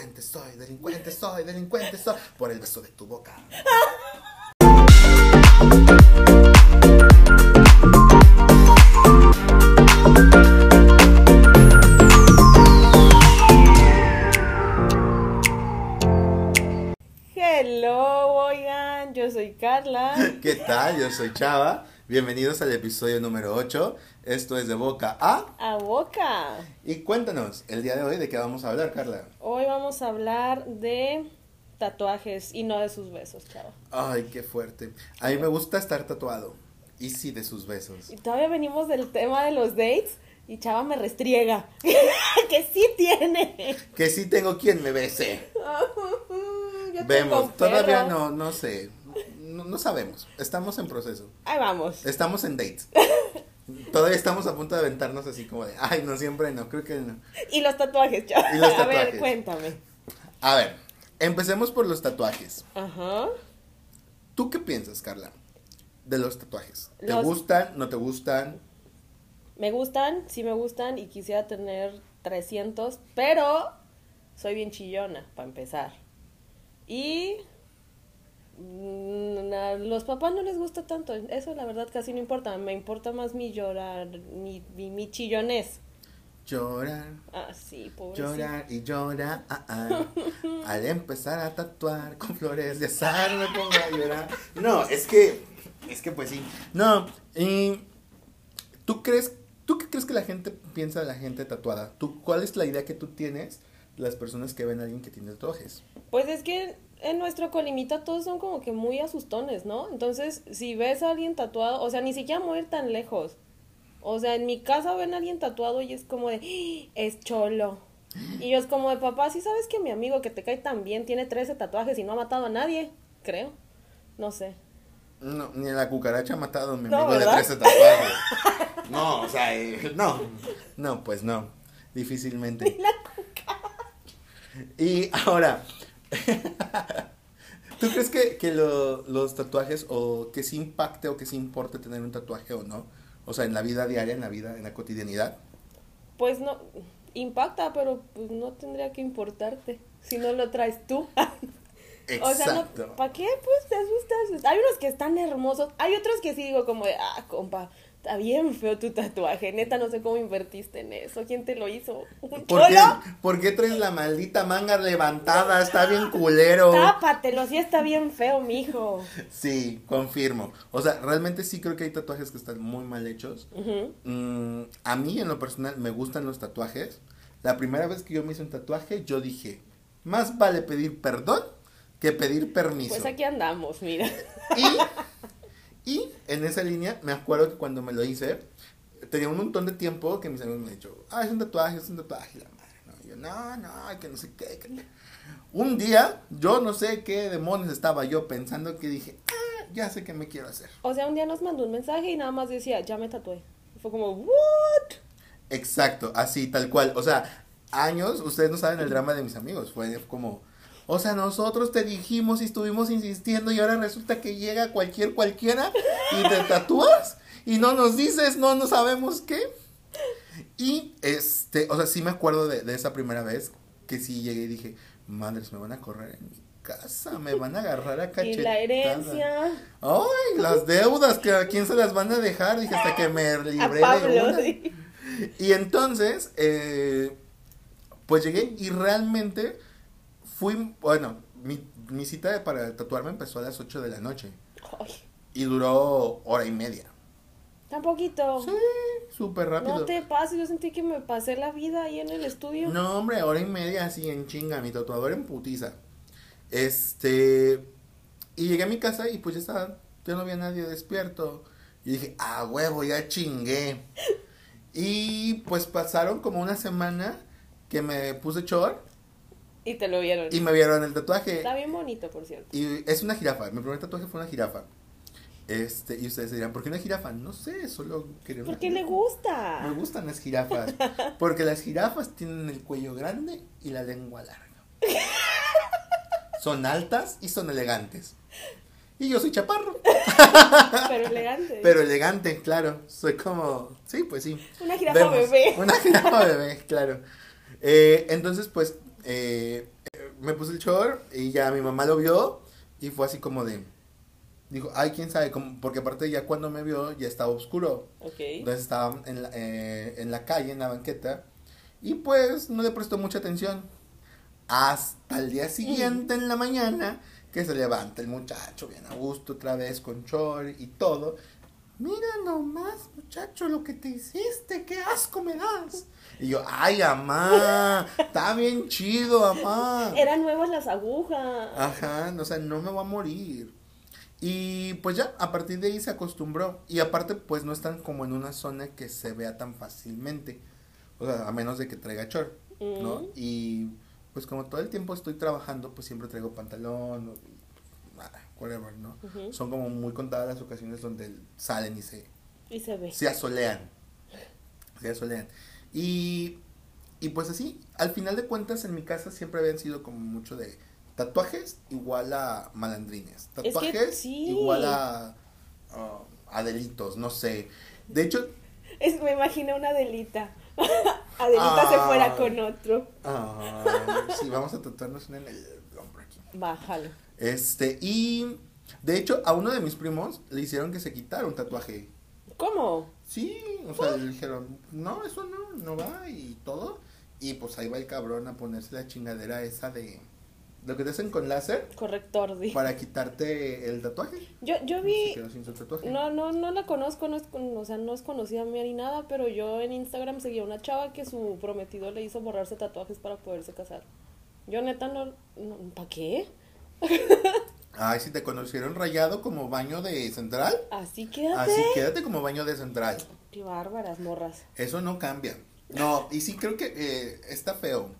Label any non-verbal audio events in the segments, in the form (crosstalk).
delincuente soy, delincuente soy, delincuente soy, por el beso de tu boca. Hello, oigan, yo soy Carla. ¿Qué tal? Yo soy Chava. Bienvenidos al episodio número 8. Esto es de boca a. A boca. Y cuéntanos, el día de hoy, ¿de qué vamos a hablar, Carla? Hoy vamos a hablar de tatuajes y no de sus besos, chava. Ay, qué fuerte. A mí me gusta estar tatuado. Y sí, de sus besos. Y todavía venimos del tema de los dates y chava me restriega. (laughs) que sí tiene. Que sí tengo quien me bese. (laughs) Yo Vemos, todavía no, no sé. No, no sabemos. Estamos en proceso. Ahí vamos. Estamos en dates. (laughs) Todavía estamos a punto de aventarnos así como de, ay, no, siempre no, creo que no. Y los tatuajes, chava. Y los (laughs) A ver, cuéntame. A ver, empecemos por los tatuajes. Ajá. ¿Tú qué piensas, Carla? De los tatuajes. ¿Te Los- gustan? ¿No te gustan? Me gustan, sí me gustan y quisiera tener 300, pero soy bien chillona, para empezar. Y a los papás no les gusta tanto, eso la verdad casi no importa, me importa más mi llorar, mi, mi, mi chillonés. Llorar, Ah, sí, pobrecito. llorar y llorar. ah, ah. Al empezar a tatuar con flores de azar me pongo a llorar. No, es que, es que pues sí. No, y ¿tú crees, tú qué crees que la gente piensa de la gente tatuada? ¿Tú, ¿Cuál es la idea que tú tienes de las personas que ven a alguien que tiene tatuajes? Pues es que en nuestro colimita todos son como que muy asustones, ¿no? Entonces, si ves a alguien tatuado, o sea, ni siquiera mover tan lejos. O sea, en mi casa ven a alguien tatuado y es como de, "¡Ah! es cholo. Y yo es como de, papá, si sabes que mi amigo que te cae tan bien tiene 13 tatuajes y no ha matado a nadie, creo. No sé. No, ni la cucaracha ha matado a mi No, amigo de ¿verdad? 13 tatuajes. No, o sea, eh, no. No, pues no. Difícilmente. (laughs) Y ahora, (laughs) ¿tú crees que, que lo- los tatuajes o que sí impacte o que sí importe tener un tatuaje o no? O sea, en la vida diaria, en la vida, en la cotidianidad. Pues no, impacta, pero pues no tendría que importarte si no lo traes tú. (laughs) O sea, Exacto. no, ¿para qué? Pues te asustas. Hay unos que están hermosos, hay otros que sí digo como de, ah, compa, está bien feo tu tatuaje, neta, no sé cómo invertiste en eso, ¿quién te lo hizo? ¿Un ¿Por qué, por qué traes la maldita manga levantada? Está bien culero. Tápatelo, sí está bien feo, mijo. Sí, confirmo. O sea, realmente sí creo que hay tatuajes que están muy mal hechos. Ujú. Mm, a mí en lo personal me gustan los tatuajes. La primera vez que yo me hice un tatuaje, yo dije, más vale pedir perdón que pedir permiso. Pues aquí andamos, mira. Y, y en esa línea, me acuerdo que cuando me lo hice, tenía un montón de tiempo que mis amigos me han dicho, ah, es un tatuaje, es un tatuaje, la madre. ¿no? Y yo, no, no, que no sé qué. que- Un día, yo no sé qué demonios estaba yo pensando que dije, ah, ya sé qué me quiero hacer. O sea, un día nos mandó un mensaje y nada más decía, ya me tatué. Y fue como, ¿what? Exacto, así, tal cual. O sea, años, ustedes no saben el drama de mis amigos. Fue como, o sea, nosotros te dijimos y estuvimos insistiendo y ahora resulta que llega cualquier cualquiera y te (laughs) tatúas y no nos dices, no, no sabemos qué. Y este, o sea, sí me acuerdo de, de esa primera vez que sí llegué y dije, madres, me van a correr en mi casa, me van a agarrar a (laughs) Y cachetadas. la herencia. Ay, las deudas, que a quién se las van a dejar, dije, hasta que me (laughs) A libré de Pablo, una. sí. Y entonces, eh, pues llegué y realmente fui, bueno, mi, mi cita para tatuarme empezó a las 8 de la noche Ay, y duró hora y media. tan poquito. Sí, súper rápido. No te pases, yo sentí que me pasé la vida ahí en el estudio. No, hombre, hora y media así en chinga, mi tatuador en putiza. Este, y llegué a mi casa y pues ya estaba, ya no había nadie despierto. Y dije, ah, huevo, ya chingué. (laughs) Y pues pasaron como una semana que me puse short Y te lo vieron. y me vieron el tatuaje. Está bien bonito, por cierto. Y es una jirafa. Mi primer tatuaje fue una jirafa. Este, y ustedes dirán, ¿por qué una jirafa? No sé, solo quería una Porque le jirafa. gusta. Me gustan las jirafas. (laughs) Porque las jirafas tienen el cuello grande y la lengua larga. Son altas y son elegantes. Y yo soy chaparro. Pero elegante. (laughs) Pero elegante, claro. Soy como. Sí, pues sí. Una jirafa Vemos. bebé. Una jirafa bebé, claro. Eh, entonces, pues. Eh, me puse el short y ya mi mamá lo vio y fue así como de... Dijo, ay, quién sabe, como, porque aparte ya cuando me vio ya estaba oscuro. Ok. Entonces estaba en la, eh, en la calle, en la banqueta, y pues no le prestó mucha atención. Hasta el día siguiente en la mañana, que se levanta el muchacho bien a gusto otra vez con short y todo. Mira nomás, muchacho, lo que te hiciste, qué asco me das. Y yo, ay, amá, está bien chido, amá. Eran nuevas las agujas. Ajá, o sea, no me va a morir. Y pues ya, a partir de ahí se acostumbró. Y aparte, pues no están como en una zona que se vea tan fácilmente. O sea, a menos de que traiga short, ¿no? Mm. Y pues como todo el tiempo estoy trabajando, pues siempre traigo pantalón nada, whatever, ¿no? Son como muy contadas las ocasiones donde salen y se, Y se ve. se asolean. Se asolean. Y, y pues así, al final de cuentas en mi casa siempre habían sido como mucho de tatuajes igual a malandrines. que Tatuajes sí. igual a, a, a delitos, no sé. De hecho, Es, me imagino una Adelita. (laughs) Adelita se Ah. fuera con otro. ah, sí, vamos a tatuarnos en el hombro aquí. Bájalo. Este, y de hecho a uno de mis primos le hicieron que se quitara un tatuaje. ¿Cómo? Sí, o sea, le dijeron, no, eso no, no va y todo. Y pues ahí va el cabrón a ponerse la chingadera esa de lo que te hacen con láser Corrector, di. para quitarte el tatuaje. Yo, yo vi. No, no, no la conozco, no es, o sea, no es conocida mía ni nada, pero yo en Instagram seguía una chava que su prometido le hizo borrarse tatuajes para poderse casar. Yo neta no, ¿para qué? (laughs) Ay, si te conocieron rayado como baño de central, Así quédate. así quédate como baño de central. Qué bárbaras, morras. Eso no cambia. No, y sí creo que eh, está feo.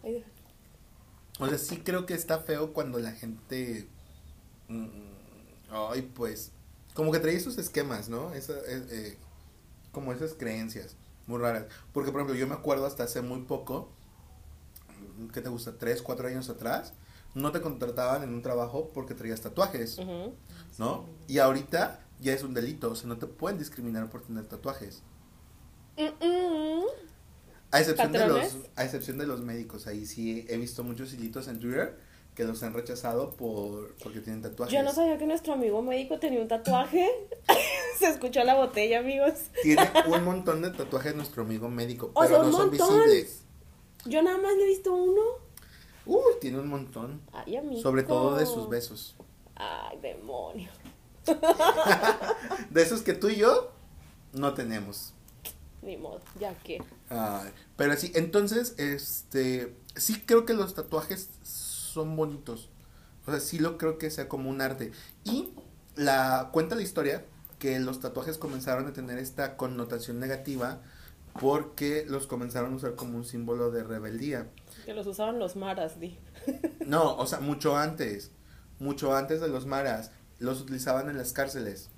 O sea, sí creo que está feo cuando la gente. mm, ay, pues. Como que trae esos esquemas, ¿no? Esa, eh, eh, como esas creencias muy raras. Porque, por ejemplo, yo me acuerdo hasta hace muy poco. ¿Qué te gusta? ¿Tres, cuatro años atrás? No te contrataban en un trabajo porque traías tatuajes. ¿no? Y ahorita ya es un delito. O sea, no te pueden discriminar por tener tatuajes. Mm, mm. A excepción, de los, a excepción de los médicos, ahí sí he visto muchos hilitos en Twitter que los han rechazado por porque tienen tatuajes. Yo no sabía que nuestro amigo médico tenía un tatuaje. (laughs) Se escuchó la botella, amigos. Tiene (laughs) un montón de tatuajes nuestro amigo médico, O pero sea, no son montón. visibles. Yo nada más le he visto uno. Uy, tiene un montón. Ay, amigo. Sobre todo de sus besos. Ay, demonio. (laughs) De esos que tú y yo no tenemos. Ni modo, ya que. Ay, pero sí, entonces, este, sí creo que los tatuajes son bonitos. O sea, sí lo creo que sea como un arte. Y la cuenta la historia que los tatuajes comenzaron a tener esta connotación negativa porque los comenzaron a usar como un símbolo de rebeldía. Que los usaban los maras, di. No, o sea, mucho antes, mucho antes de los maras, los utilizaban en las cárceles.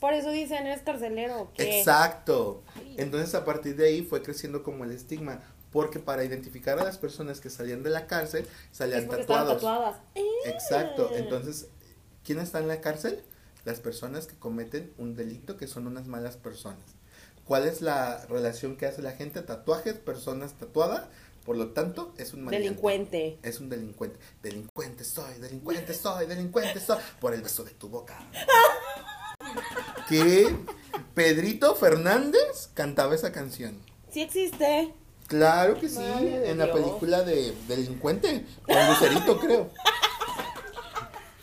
Por eso dicen, es carcelero. ¿o ¿qué? Exacto. Ay. Entonces a partir de ahí fue creciendo como el estigma, porque para identificar a las personas que salían de la cárcel salían tatuados. tatuadas. Eh. Exacto. Entonces, ¿quién está en la cárcel? Las personas que cometen un delito, que son unas malas personas. ¿Cuál es la relación que hace la gente? Tatuajes, personas tatuadas, por lo tanto, es un maleante. Delincuente. Es un delincuente. Delincuente soy, delincuente soy, delincuente soy. Por el beso de tu boca. Que Pedrito Fernández cantaba esa canción. Sí existe. Claro que sí, Madre en la Dios. película de Delincuente, con Lucerito creo.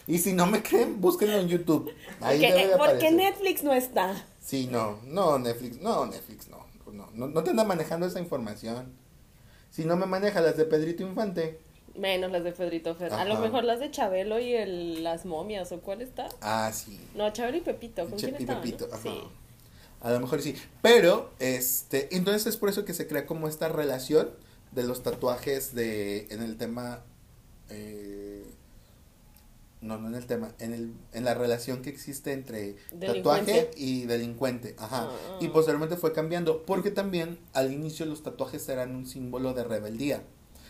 Y si no me creen, búsquenlo en YouTube. Ahí Porque, debe de porque. Netflix no está. Sí, no, no, Netflix, no, Netflix, no, no, no, no te anda manejando esa información. Si no me maneja las de Pedrito Infante. Menos las de Pedrito Fer. A lo mejor las de Chabelo y el, las momias. ¿O cuál está? Ah, sí. No, Chabelo y Pepito. ¿Con Che- quién y estaban? Pepito, no? ajá. Sí. A lo mejor sí. Pero, este, entonces es por eso que se crea como esta relación de los tatuajes de, en el tema, eh, no, no en el tema, en, el, en la relación que existe entre tatuaje y delincuente, ajá. Ah. Y posteriormente fue cambiando, porque también al inicio los tatuajes eran un símbolo de rebeldía.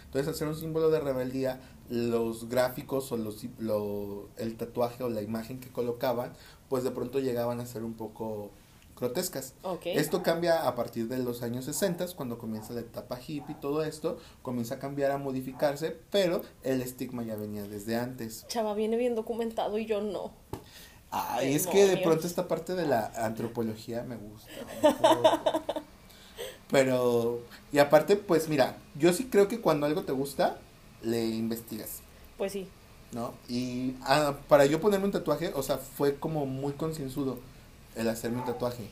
Entonces, al ser un símbolo de rebeldía, los gráficos o los, lo- el tatuaje o la imagen que colocaban, pues de pronto llegaban a ser un poco grotescas. Esto cambia a partir de los años 60, cuando comienza la etapa hippie y todo esto, comienza a cambiar, a modificarse, pero el estigma ya venía desde antes. Chava, viene bien documentado y yo no. Ay, es que de pronto esta parte de la antropología me gusta. un poco. Pero, y aparte, pues mira, yo sí creo que cuando algo te gusta, le investigas. Pues sí. ¿no? Y ah, para yo ponerme un tatuaje, o sea, fue como muy concienzudo el hacerme un tatuaje.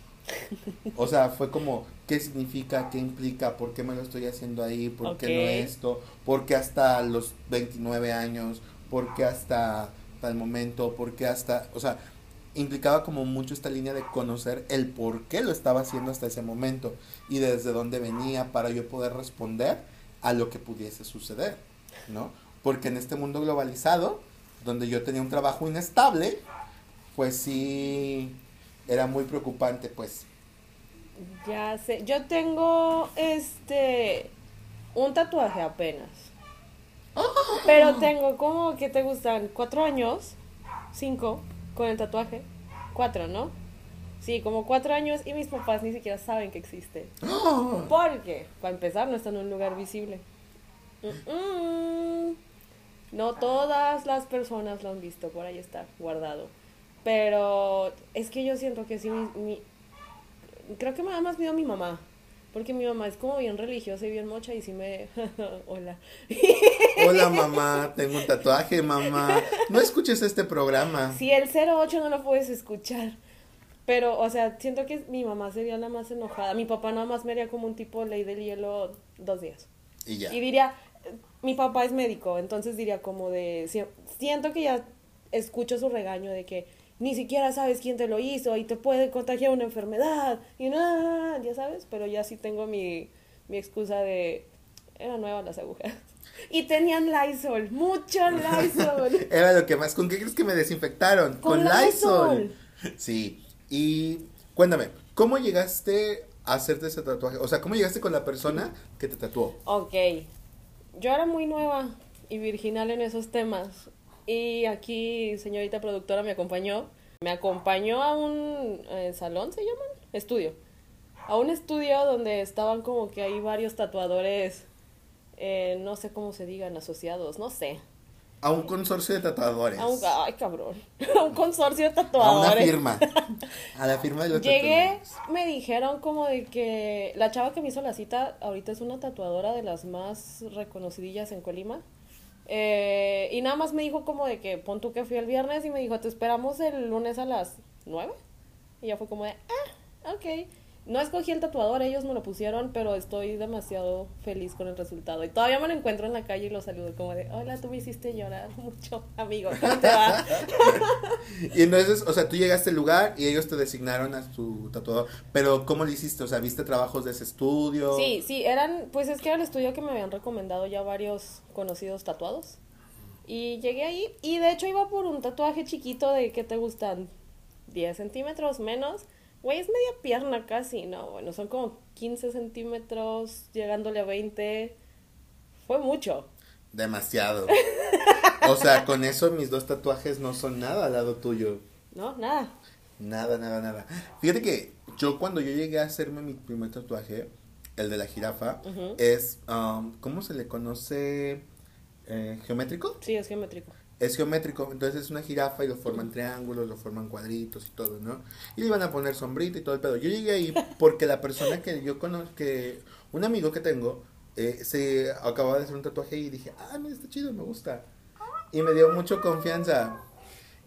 O sea, fue como, ¿qué significa? ¿Qué implica? ¿Por qué me lo estoy haciendo ahí? ¿Por qué no esto? ¿Por qué hasta los 29 años? ¿Por qué hasta tal momento? ¿Por qué hasta...? O sea, implicaba como mucho esta línea de conocer el por qué lo estaba haciendo hasta ese momento y desde dónde venía para yo poder responder a lo que pudiese suceder, ¿no? Porque en este mundo globalizado, donde yo tenía un trabajo inestable, pues sí era muy preocupante, pues. Ya sé. Yo tengo este. Un tatuaje apenas. Pero tengo como que te gustan cuatro años. Cinco. Con el tatuaje. Cuatro, ¿no? Sí, como cuatro años y mis papás ni siquiera saben que existe. Porque, para empezar, no está en un lugar visible. No todas las personas lo han visto, por ahí está, guardado. Pero es que yo siento que sí, mi, mi- creo que me da más miedo mi mamá. Porque mi mamá es como bien religiosa y bien mocha y sí me... (laughs) Hola. Hola mamá, tengo un tatuaje, mamá. No escuches este programa. Si el 08 no lo puedes escuchar. Pero, o sea, siento que mi mamá sería la más enojada. Mi papá nada más me haría como un tipo ley del hielo dos días. Y ya. Y diría, mi papá es médico, entonces diría como de, si- siento que ya escucho su regaño de que ni siquiera sabes quién te lo hizo y te puede contagiar una enfermedad y nada, ya sabes, pero ya sí tengo mi, mi excusa de, eran nuevas las agujas. (laughs) Y tenían Lysol, mucho Lysol. (laughs) Era lo que más. ¿Con qué crees que me desinfectaron? Con Lysol. (laughs) Sí. Y cuéntame, ¿cómo llegaste a hacerte ese tatuaje? O sea, ¿cómo llegaste con la persona que te tatuó? Ok, yo era muy nueva y virginal en esos temas. Y aquí, señorita productora, me acompañó. Me acompañó a un eh, salón, ¿se llaman? Estudio. A un estudio donde estaban como que hay varios tatuadores, eh, no sé cómo se digan, asociados, no sé. A un consorcio de tatuadores. A un, ay, cabrón. (laughs) A un consorcio de A una tatuadores. firma. A la firma de los Llegué, tatuadores. me dijeron como de que la chava que me hizo la cita ahorita es una tatuadora de las más reconocidillas en Colima. Eh, y nada más me dijo como de que pon tú que fui el viernes y me dijo, te esperamos el lunes a las 9. Y ya fue como de, ah, ok. No escogí el tatuador, ellos me lo pusieron, pero estoy demasiado feliz con el resultado. Y todavía me lo encuentro en la calle y lo saludo como de, hola, tú me hiciste llorar mucho, amigo. (laughs) ¿Cómo te va? (laughs) Y entonces, o sea, tú llegaste al lugar y ellos te designaron a su tatuador. Pero, ¿cómo lo hiciste? O sea, ¿viste trabajos de ese estudio? Sí, sí, eran, pues es que era el estudio que me habían recomendado ya varios conocidos tatuados. Y llegué ahí y de hecho iba por un tatuaje chiquito de que te gustan 10 centímetros menos. Güey, es media pierna casi, no, bueno, son como 15 centímetros llegándole a 20. Fue mucho. Demasiado. O sea, con eso mis dos tatuajes no son nada al lado tuyo. No, nada. Nada, nada, nada. Fíjate que yo cuando yo llegué a hacerme mi primer tatuaje, el de la jirafa, es, um, ¿cómo se le conoce? Eh, ¿Geométrico? Sí, es geométrico. Es geométrico, entonces es una jirafa y lo forman triángulos, lo forman cuadritos y todo, ¿no? Y le iban a poner sombrita y todo el pedo. Yo llegué ahí (laughs) porque la persona que yo conozco, que un amigo que tengo, eh, se acababa de hacer un tatuaje y dije, ah, mira, está chido, me gusta. Y me dio mucha confianza.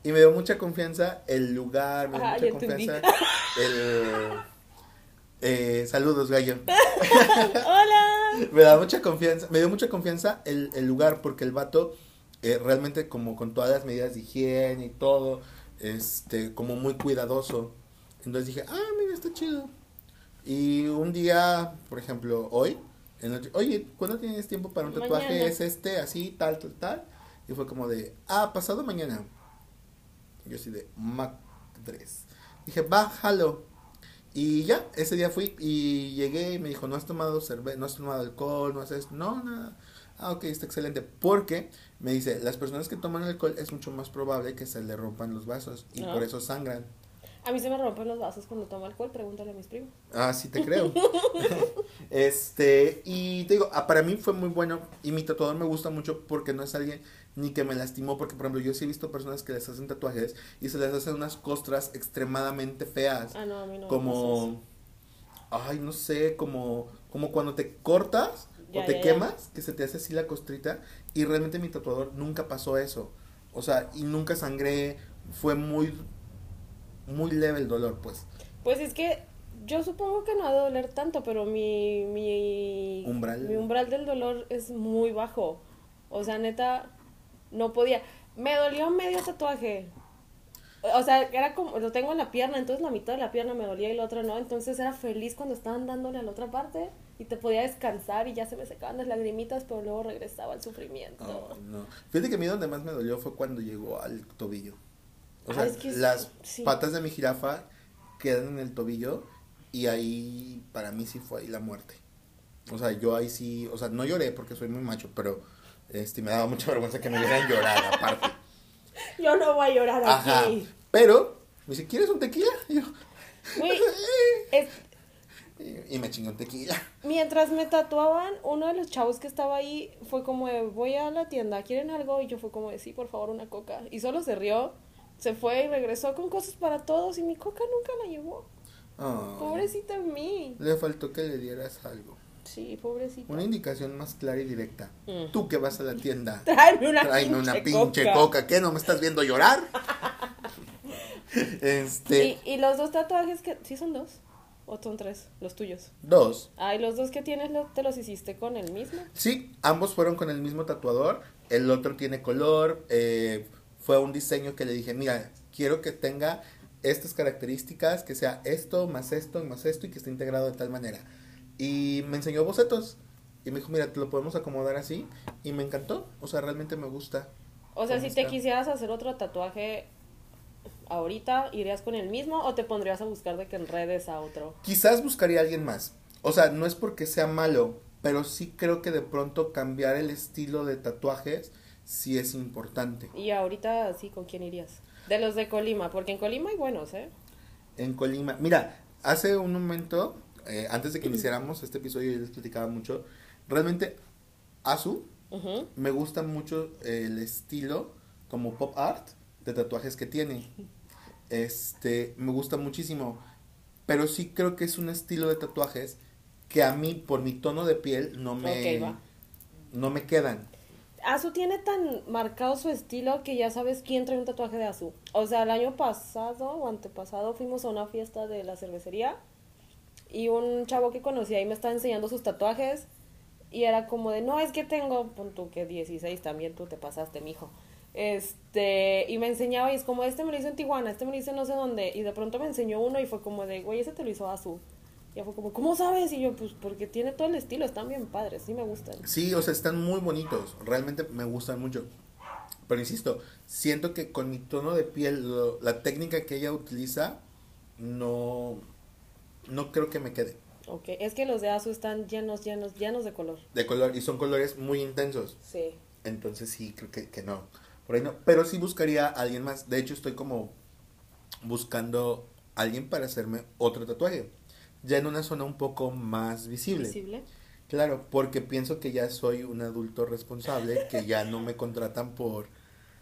Y me dio mucha confianza el lugar, me dio Ah, mucha confianza el... Eh, saludos, gallo. (laughs) ¡Hola! (laughs) Me da mucha confianza, me dio mucha confianza el, el lugar porque el vato eh, realmente como con todas las medidas de higiene y todo, este, como muy cuidadoso. Entonces dije, ah, mira, está chido. Y un día, por ejemplo, hoy, en noche, oye, ¿cuándo tienes tiempo para un tatuaje? Mañana. Es este, así, tal, tal, tal. Y fue como de, ah, pasado mañana. Yo así de, madres. Dije, bájalo. Y ya, ese día fui y llegué y me dijo, no has tomado cerveza, no has tomado alcohol, no haces, no, nada. Ah, ok, está excelente. Porque me dice, las personas que toman alcohol es mucho más probable que se le rompan los vasos y Ah. por eso sangran. A mí se me rompen los vasos cuando tomo alcohol, pregúntale a mis primos. Ah, sí te creo. (laughs) (laughs) este, y te digo, ah, para mí fue muy bueno y mi tatuador me gusta mucho porque no es alguien ni que me lastimó, porque por ejemplo yo sí he visto personas que les hacen tatuajes y se les hacen unas costras extremadamente feas. Ah, no, a mí no. me pasa como, ay, no sé, como, como cuando te cortas Ya, o te ya, ya. quemas, que se te hace así la costrita y realmente mi tatuador nunca pasó eso. O sea, y nunca sangré, fue muy, muy leve el dolor, pues. Pues es que yo supongo que no ha de doler tanto, pero mi, mi Umbral. mi umbral del dolor es muy bajo. O sea, neta, no podía. Me dolió medio tatuaje. O sea, era como, lo tengo en la pierna, entonces la mitad de la pierna me dolía y la otra no. Entonces era feliz cuando estaban dándole a la otra parte y te podía descansar y ya se me secaban las lagrimitas, pero luego regresaba el sufrimiento. No. Fíjate que a mí donde más me dolió fue cuando llegó al tobillo. O Ah, sea, es que las sí. patas de mi jirafa quedan en el tobillo y ahí para mí sí fue ahí la muerte. O sea, yo ahí sí, o sea, no lloré porque soy muy macho, pero este me daba mucha vergüenza que me vieran llorar aparte. (laughs) Yo no voy a llorar Ajá. aquí. Pero me dice, ¿quieres un tequila? Y yo, Güey, (laughs) es- y, y me chingó un tequila. mientras me tatuaban, uno de los chavos que estaba ahí fue como de, voy a la tienda, ¿quieren algo? Y yo fue como de, sí, por favor, una coca. Y solo se rió, se fue y regresó con cosas para todos y mi coca nunca la llevó. Ay, Pobrecita de mí. Le faltó que le dieras algo. Sí, pobrecita. Una indicación más clara y directa. Mm. Tú que vas a la tienda. (laughs) Tráeme una Tráeme pinche, una pinche coca. coca. ¿Qué? ¿No me estás viendo llorar? (laughs) (laughs) este. Y, y los dos tatuajes que... ¿Sí son dos? ¿O son tres? Los tuyos. Dos. Ay, los dos que tienes te los hiciste con el mismo. Sí, ambos fueron con el mismo tatuador. El otro tiene color. eh, fue un diseño que le dije, mira, quiero que tenga estas características, que sea esto, más esto, más esto, y que esté integrado de tal manera. Y me enseñó bocetos. Y me dijo, mira, te lo podemos acomodar así. Y me encantó. O sea, realmente me gusta. O sea, ¿Cómo si te quisieras hacer otro tatuaje ahorita, ¿irías con el mismo o te pondrías a buscar de que enredes a otro? Quizás buscaría a alguien más. O sea, no es porque sea malo, pero sí creo que de pronto cambiar el estilo de tatuajes sí es importante. Y ahorita sí, ¿con quién irías? De los de Colima, porque en Colima hay buenos, ¿eh? En Colima, mira, hace un momento, eh, antes de que iniciáramos este episodio, yo les platicaba mucho. Realmente, Azu, me gusta mucho el estilo como pop art de tatuajes que tiene. Este, me gusta muchísimo. Pero sí creo que es un estilo de tatuajes que a mí, por mi tono de piel, no me, no me quedan. Azu tiene tan marcado su estilo que ya sabes quién trae un tatuaje de Azu. O sea, el año pasado o antepasado fuimos a una fiesta de la cervecería y un chavo que conocí ahí me estaba enseñando sus tatuajes y era como de, no, es que tengo, pon tú que 16 también, tú te pasaste, mijo. Este, y me enseñaba y es como, este me lo hizo en Tijuana, este me lo hizo en no sé dónde. Y de pronto me enseñó uno y fue como de, güey, ese te lo hizo Azu. Y fue como, ¿cómo sabes? Y yo, pues porque tiene todo el estilo, están bien padres, sí me gustan. Sí, o sea, están muy bonitos. Realmente me gustan mucho. Pero insisto, siento que con mi tono de piel, lo- la técnica que ella utiliza, no, no creo que me quede. Ok, es que los de Azu están llenos, llenos, llenos de color. De color, y son colores muy intensos. Sí. Entonces sí, creo que, que no. Por ahí no. Pero sí buscaría a alguien más. De hecho, estoy como buscando a alguien para hacerme otro tatuaje. Ya en una zona un poco más visible. Visible. Claro, porque pienso que ya soy un adulto responsable, que ya no me contratan por,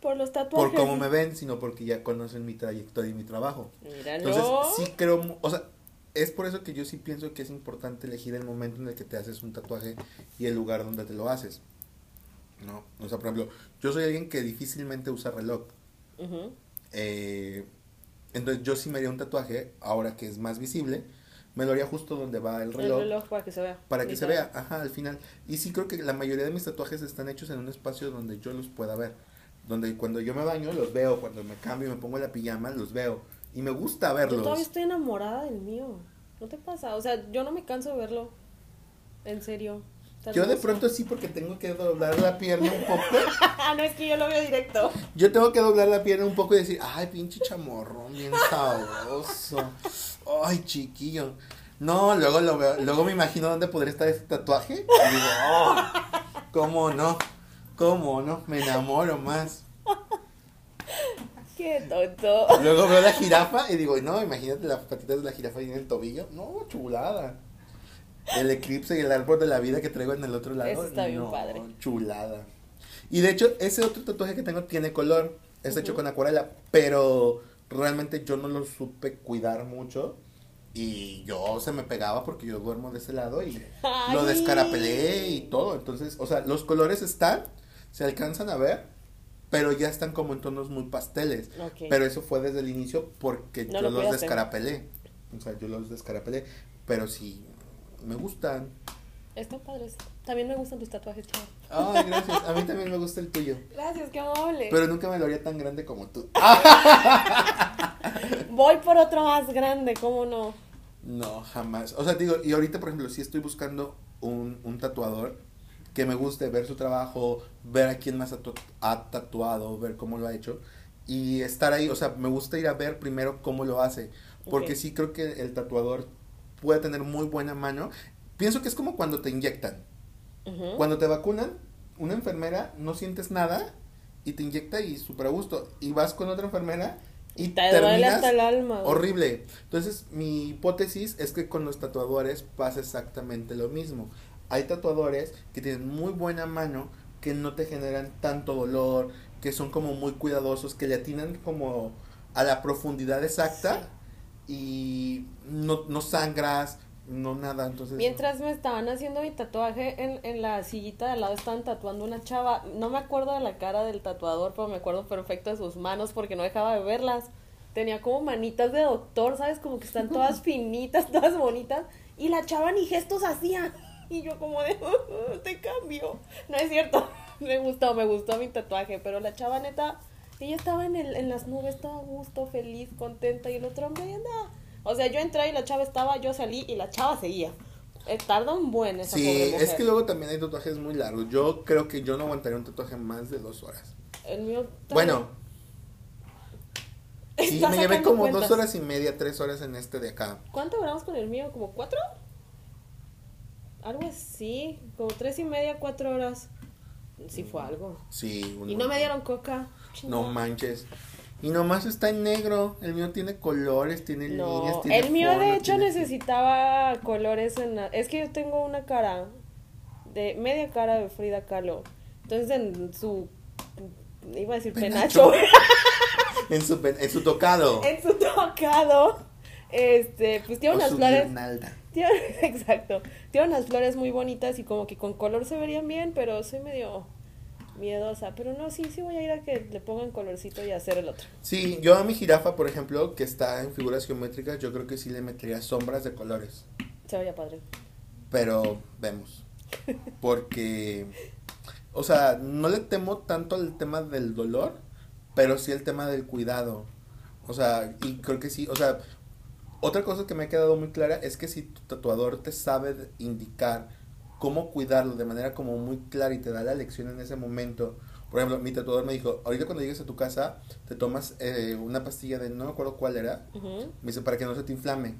Por los tatuajes. por cómo me ven, sino porque ya conocen mi trayectoria y mi trabajo. Míralo. Entonces, sí creo, o sea, es por eso que yo sí pienso que es importante elegir el momento en el que te haces un tatuaje y el lugar donde te lo haces. ¿No? O sea, por ejemplo, yo soy alguien que difícilmente usa reloj. Eh, entonces, yo sí me haría un tatuaje, ahora que es más visible, me lo haría justo donde va el El reloj. reloj para que se vea. Para que se vea, ajá, al final. Y sí creo que la mayoría de mis tatuajes están hechos en un espacio donde yo los pueda ver. Donde cuando yo me baño los veo, cuando me cambio y me pongo la pijama los veo. Y me gusta Yo verlos. todavía estoy enamorada del mío. ¿No te pasa? O sea, yo no me canso de verlo. En serio. Yo de pronto sí porque tengo que doblar la pierna un poco. (laughs) Ah, no, es que yo lo veo directo. Yo tengo que doblar la pierna un poco y decir, ay, pinche chamorrón, bien sabroso. Ay, chiquillo. No, luego lo veo, luego me imagino dónde podría estar ese tatuaje. Y digo, oh, ¿cómo no? ¿Cómo no? Me enamoro más. Qué tonto. Luego veo la jirafa y digo, no, imagínate las patitas de la jirafa ahí en el tobillo. No, chulada. El eclipse y el árbol de la vida que traigo en el otro lado. Eso está bien no, padre. Chulada. Y de hecho, ese otro tatuaje que tengo tiene color. Es hecho Ujú. con acuarela. Pero realmente yo no lo supe cuidar mucho. Y yo se me pegaba porque yo duermo de ese lado y (laughs) lo Ay. descarapelé y todo. Entonces, o sea, los colores están, se alcanzan a ver, pero ya están como en tonos muy pasteles. Ok. Pero eso fue desde el inicio porque No yo lo los descarapelé. O sea, yo los descarapelé. Pero sí, me gustan. Están padres. También me gustan tus tatuajes, chavo. Ay, gracias. A mí también me gusta el tuyo. Gracias, qué amable. Pero nunca me lo haría tan grande como tú. (laughs) Voy por otro más grande, ¿cómo no? No, jamás. O sea, digo, y ahorita, por ejemplo, si estoy buscando un, un tatuador que me guste ver su trabajo, ver a quién más ha, tu- ha tatuado, ver cómo lo ha hecho y estar ahí. O sea, me gusta ir a ver primero cómo lo hace. Porque sí creo que el tatuador puede tener muy buena mano. Pienso que es como cuando te inyectan. Cuando te vacunan, una enfermera no sientes nada y te inyecta y súper a gusto. Y vas con otra enfermera y Te duele terminas hasta el alma. horrible. Entonces, mi hipótesis es que con los tatuadores pasa exactamente lo mismo. Hay tatuadores que tienen muy buena mano, que no te generan tanto dolor, que son como muy cuidadosos, que le atinan como a la profundidad exacta y no, no sangras, no nada. Entonces, Mientras me estaban haciendo mi tatuaje, en, en la sillita de al lado estaban tatuando una chava. No me acuerdo de la cara del tatuador, pero me acuerdo perfecto de sus manos porque no dejaba de verlas. Tenía como manitas de doctor, ¿sabes? Como que están todas (laughs) finitas, todas bonitas. Y la chava ni gestos hacía. Y yo como de, te cambio. No es cierto. (laughs) Me gustó, me gustó mi tatuaje. Pero la chava neta, ella estaba en, el, en las nubes, estaba a gusto, feliz, contenta. Y el otro hombre andaba. O sea, yo entré y la chava estaba, yo salí y la chava seguía. Eh, tarda un buen esa Sí, pobre mujer. es que luego también hay tatuajes muy largos. Yo creo que yo no aguantaría un tatuaje más de dos horas. El mío. Bueno, (laughs) sí, me llevé como cuentas. dos horas y media, tres horas en este de acá. ¿Cuánto duramos con el mío? ¿Como cuatro? Algo así. Como tres y media, cuatro horas. Sí fue algo. Sí, un Y no me dieron coca. No manches. Y nomás está en negro. El mío tiene colores, tiene líneas, tiene el mío forma, de hecho tiene- necesitaba colores en la... Es que yo tengo una cara de media cara de Frida Kahlo. Entonces en su iba a decir Penacho. penacho, (laughs) En su, en su tocado. (laughs) en su tocado. Este, pues tiene o unas flores guirnalda. Tiene- (laughs) exacto. Tiene unas flores muy bonitas y como que con color se verían bien, pero soy medio miedosa. Pero no, sí, sí voy a ir a que le pongan colorcito y hacer el otro. Sí, yo a mi jirafa, por ejemplo, que está en figuras geométricas, yo creo que sí le metería sombras de colores. Se vería padre. Pero vemos. Porque, o sea, no le temo tanto al tema del dolor, pero sí el tema del cuidado. O sea, y creo que sí, o sea, otra cosa que me ha quedado muy clara es que si tu tatuador te sabe indicar cómo cuidarlo de manera como muy clara y te da la lección en ese momento. Por ejemplo, mi tatuador me dijo, ahorita cuando llegues a tu casa, te tomas eh, una pastilla de, no me acuerdo cuál era, Ujú. me dice, para que no se te inflame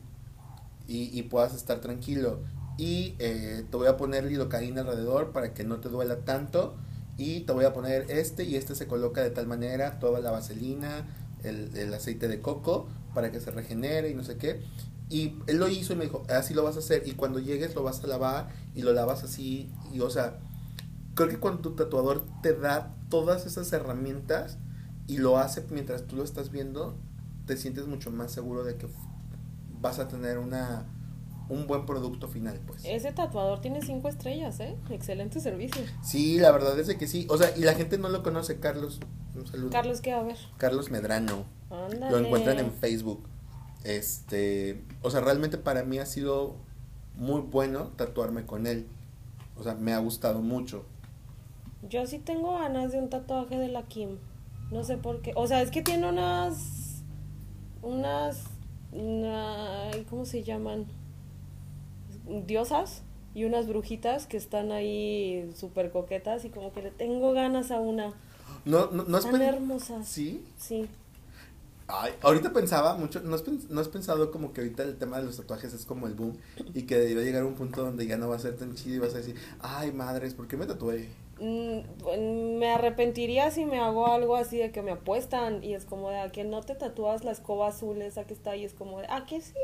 y, y puedas estar tranquilo. Y eh, te voy a poner lidocaína alrededor para que no te duela tanto. Y te voy a poner este y este se coloca de tal manera, toda la vaselina, el, el aceite de coco para que se regenere y no sé qué. Y él lo hizo y me dijo, así lo vas a hacer. Y cuando llegues lo vas a lavar y lo lavas así. Y o sea, creo que cuando tu tatuador te da todas esas herramientas y lo hace mientras tú lo estás viendo, te sientes mucho más seguro de que vas a tener una un buen producto final, pues. Ese tatuador tiene cinco estrellas, ¿eh? Excelente servicio. Sí, la verdad es de que sí. O sea, y la gente no lo conoce, Carlos. Un saludo. Carlos, ¿qué? A ver. Carlos Medrano. Ándale. Lo encuentran en Facebook. Este, o sea, realmente para mí ha sido muy bueno tatuarme con él. O sea, me ha gustado mucho. Yo sí tengo ganas de un tatuaje de la Kim. No sé por qué. O sea, es que tiene unas. Unas. una- ¿Cómo se llaman? Diosas y unas brujitas que están ahí súper coquetas y como que le tengo ganas a una. No, no, no has Tan hermosas. ¿Sí? Sí. Ay, ahorita pensaba mucho, ¿no has, no has pensado como que ahorita el tema de los tatuajes es como el boom y que debió llegar a un punto donde ya no va a ser tan chido y vas a decir, ay madres, ¿por qué me tatué? mm, me arrepentiría si me hago algo así de que me apuestan y es como de a que no te tatúas la escoba azul esa que está ahí, es como de, ah, que sí.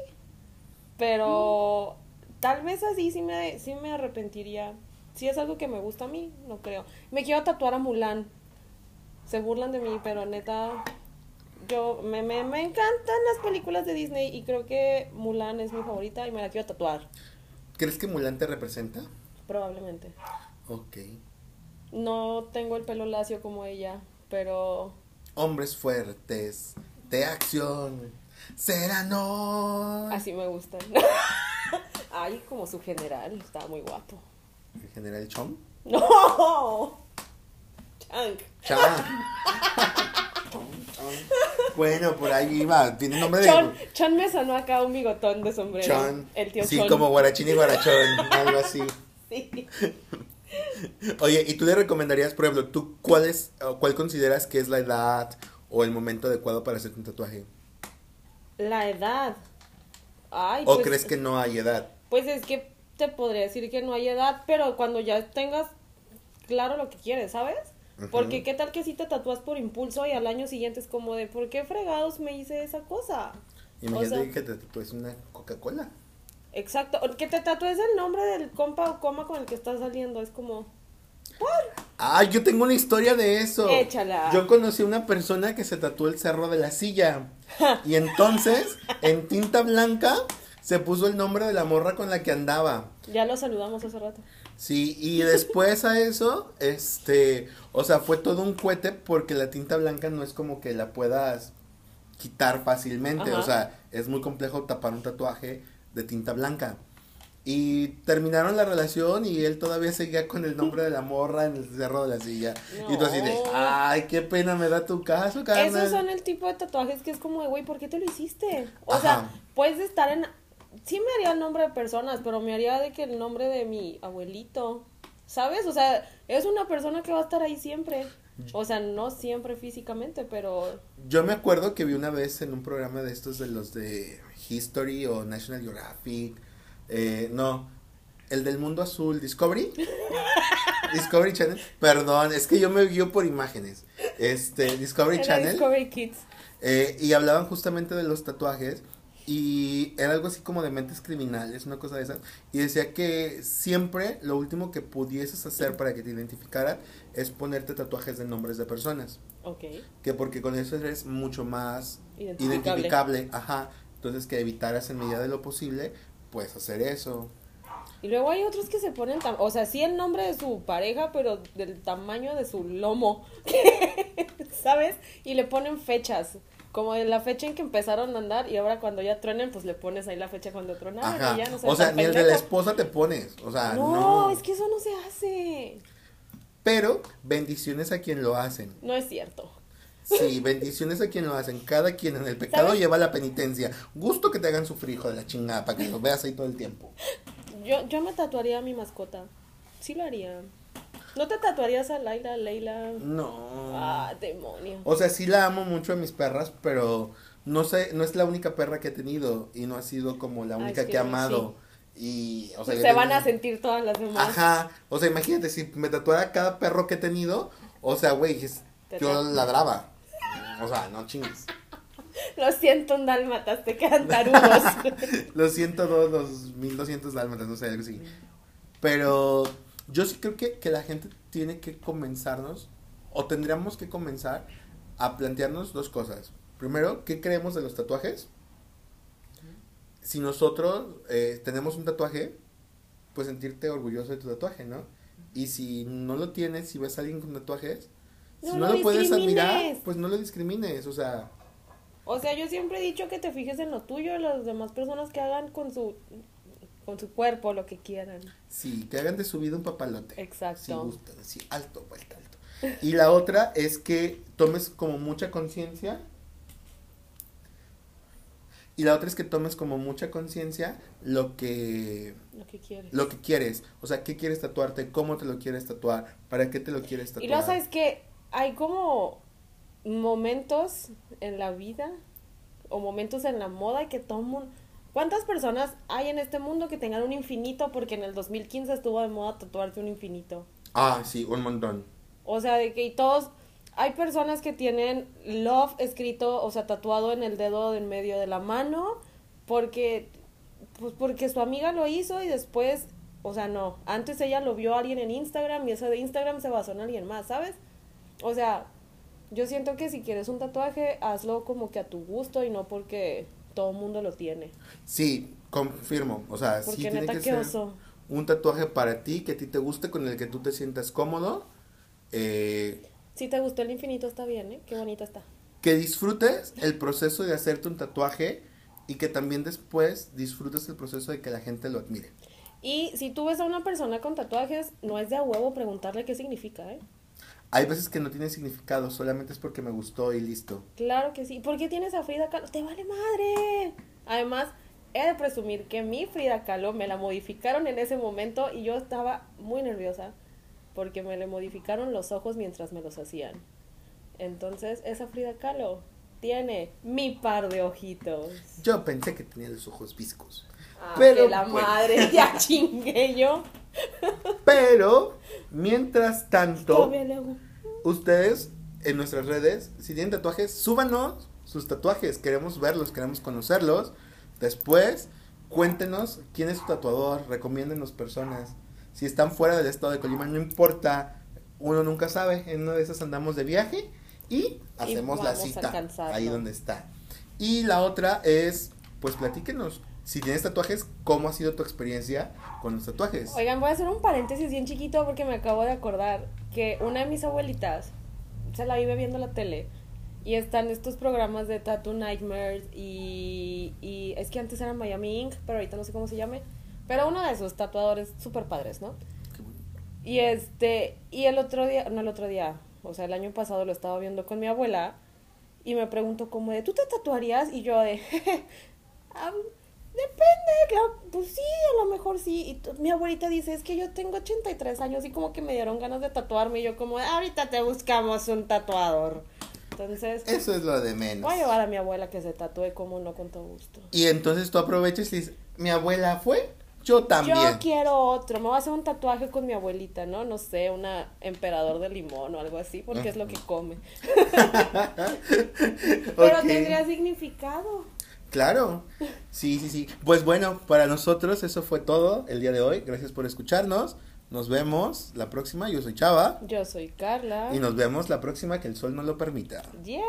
Pero tal vez así sí me, sí me arrepentiría. Si es algo que me gusta a mí, no creo. Me quiero tatuar a Mulan. Se burlan de mí, pero neta, yo me, me, me encantan las películas de Disney y creo que Mulan es mi favorita y me la quiero tatuar. ¿Crees que Mulan te representa? Probablemente. Ok. No tengo el pelo lacio como ella, pero Hombres fuertes, de acción, serán hoy. así me gustan. (laughs) Ay, como su general, está muy guapo. El general Chong. (laughs) No. Chank. Chang. (laughs) (laughs) bueno, por ahí iba. Tiene nombre de. Chon, me sonó acá un bigotón de sombrero. Chon. El tío Sí, Chon. como guarachín y guarachón, algo así. (laughs) Sí. (laughs) Oye, ¿y tú le recomendarías, por ejemplo, tú cuál es, cuál consideras que es la edad o el momento adecuado para hacerte un tatuaje? La edad. Ay, ¿O pues, crees que no hay edad? Pues es que te podría decir que no hay edad, pero cuando ya tengas claro lo que quieres, ¿sabes? Porque qué tal que si te tatúas por impulso y al año siguiente es como de, ¿por qué fregados me hice esa cosa? Imagínate O sea- que te tatúes una Coca-Cola. Exacto, que te tatúes el nombre del compa o coma con el que estás saliendo, es como, Ah, yo tengo una historia de eso. Échala. Yo conocí a una persona que se tatuó el cerro de la silla. y entonces, en tinta blanca, se puso el nombre de la morra con la que andaba. ya lo saludamos hace rato. Sí, y después a eso, este, o sea, fue todo un cohete porque la tinta blanca no es como que la puedas quitar fácilmente, Ajá. o sea, es muy complejo tapar un tatuaje de tinta blanca. Y terminaron la relación y él todavía seguía con el nombre de la morra en el cerro de la silla. Y tú así de, ay, qué pena me da tu caso, carnal. Esos son el tipo de tatuajes que es como de, güey, ¿por qué te lo hiciste? O Ajá. sea, puedes estar en... Sí me haría el nombre de personas, pero me haría de que el nombre de mi abuelito, ¿sabes? O sea, es una persona que va a estar ahí siempre. O sea, no siempre físicamente, pero... Yo me acuerdo que vi una vez en un programa de estos de los de History o National Geographic, eh, no, el del mundo azul, Discovery, (laughs) Discovery Channel, perdón, es que yo me guío por imágenes, este, Discovery Era Channel, Discovery Kids. eh, y hablaban justamente de los tatuajes y era algo así como de mentes criminales, una cosa de esas, y decía que siempre lo último que pudieses hacer para que te identificaran es ponerte tatuajes de nombres de personas. Ok. Que porque con eso eres mucho más Identificable. identificable. Ajá. Entonces que evitaras en medida de lo posible, pues hacer eso. Y luego hay otros que se ponen, o sea, sí el nombre de su pareja, pero del tamaño de su lomo, (laughs) ¿sabes? Y le ponen fechas, como de la fecha en que empezaron a andar y ahora cuando ya truenen, pues le pones ahí la fecha cuando tronaron Ajá. y ya no se o sea, ni el de la esposa te pones. O sea, no. No, es que eso no se hace. Pero bendiciones a quien lo hacen. No es cierto. Sí, (laughs) bendiciones a quien lo hacen. Cada quien en el pecado ¿Sabes? lleva la penitencia. Gusto que te hagan sufrir, hijo de la chingada, para que lo veas ahí todo el tiempo. Yo, yo me tatuaría a mi mascota. Sí lo haría. ¿No te tatuarías a Laila, Leila? No. Ah, demonio. O sea, sí la amo mucho a mis perras, pero no sé, no es la única perra que he tenido y no ha sido como la Ay, única sí, que he amado. Y, o sea, se van tengo- a sentir todas las demás. Ajá, o sea, imagínate si me tatuara cada perro que he tenido, o sea, güey, yo ladraba. O sea, no chingues. (laughs) Lo siento, un dálmatas, te quedan tarudos. Los 102, los 1200 dálmatas, no sé, algo así. Pero yo sí creo que, que la gente tiene que comenzarnos, o tendríamos que comenzar a plantearnos dos cosas. Primero, ¿qué creemos de los tatuajes? Si nosotros eh, tenemos un tatuaje, pues sentirte orgulloso de tu tatuaje, ¿no? Y si no lo tienes, si ves a alguien con tatuajes, No si no lo lo, puedes admirar, pues no lo discrimines, o sea, O sea, yo siempre he dicho que te fijes en lo tuyo y las demás personas que hagan con su con su cuerpo lo que quieran. sí, que hagan de su vida un papalote. Exacto. Si gustan, sí, alto, vuelta, alto. Y la otra es que tomes como mucha conciencia. Y la otra es que tomes como mucha conciencia lo que Lo que quieres. lo que quieres, o sea, qué quieres tatuarte, cómo te lo quieres tatuar, para qué te lo quieres tatuar. Y luego sabes que hay como momentos en la vida o momentos en la moda que todo mundo... ¿Cuántas personas hay en este mundo que tengan un infinito porque en el 2015 estuvo de moda tatuarte un infinito? Ah, sí, un montón. O sea, de que y todos, hay personas que tienen love escrito, o sea, tatuado en el dedo en medio de la mano, porque, pues porque su amiga lo hizo y después, o sea, no, antes ella lo vio a alguien en Instagram y ese de Instagram se basó en alguien más, ¿sabes? O sea, yo siento que si quieres un tatuaje, hazlo como que a tu gusto y no porque todo el mundo lo tiene. Sí, confirmo. O sea, sí Porque tiene neta, que ser oso. un tatuaje para ti, que a ti te guste, con el que tú te sientas cómodo. eh, Si te gustó el infinito está bien, ¿eh? Qué bonita está. que disfrutes el proceso de hacerte un tatuaje y que también después disfrutes el proceso de que la gente lo admire. Y si tú ves a una persona con tatuajes, no es de a huevo preguntarle qué significa, ¿eh? Hay veces que no tiene significado, solamente es porque me gustó y listo. Claro que sí. ¿Por qué tienes a Frida Kahlo? ¡Te vale madre! Además, he de presumir que mi Frida Kahlo me la modificaron en ese momento y yo estaba muy nerviosa porque me le modificaron los ojos mientras me los hacían. Entonces, esa Frida Kahlo tiene mi par de ojitos. Yo pensé que tenía los ojos viscos. Ah, Pero, que la madre, (laughs) ya chingué yo. Pero, mientras tanto, ustedes en nuestras redes, si tienen tatuajes, súbanos sus tatuajes. Queremos verlos, queremos conocerlos. Después, cuéntenos quién es su tatuador, recomiéndenos personas. Si están fuera del estado de Colima, no importa, uno nunca sabe. En una de esas andamos de viaje y hacemos la cita ahí donde está. Y la otra es, pues platíquenos. Si tienes tatuajes, ¿cómo ha sido tu experiencia con los tatuajes? Oigan, voy a hacer un paréntesis bien chiquito porque me acabo de acordar que una de mis abuelitas se la vive viendo la tele y están estos programas de Tattoo Nightmares y, y es que antes era Miami Ink, pero ahorita no sé cómo se llame. Pero uno de esos tatuadores súper padres, ¿no? Y este, y el otro día, no el otro día, o sea, el año pasado lo estaba viendo con mi abuela y me preguntó como de, ¿tú te tatuarías? Y yo de, (laughs) "Ah, depende, claro, pues sí, a lo mejor sí. Y mi abuelita dice, es que yo tengo 83 años y como que me dieron ganas de tatuarme y yo como, ahorita te buscamos un tatuador. Entonces, Eso es lo de menos. voy a llevar a mi abuela que se tatúe como no con todo gusto. Y entonces tú aprovechas y dices, mi abuela fue, yo también. Yo quiero otro, me voy a hacer un tatuaje con mi abuelita, ¿no? No sé, una emperador de limón o algo así, porque es lo que come. (laughs) (laughs) Pero tendría significado. Claro. Sí, sí, sí. Pues bueno, para nosotros eso fue todo el día de hoy. Gracias por escucharnos. Nos vemos la próxima. Yo soy Chava. Yo soy Carla. Y nos vemos la próxima que el sol no lo permita. ¡Yay!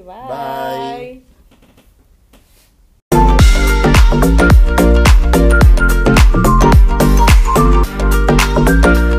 Bye. Bye. Bye.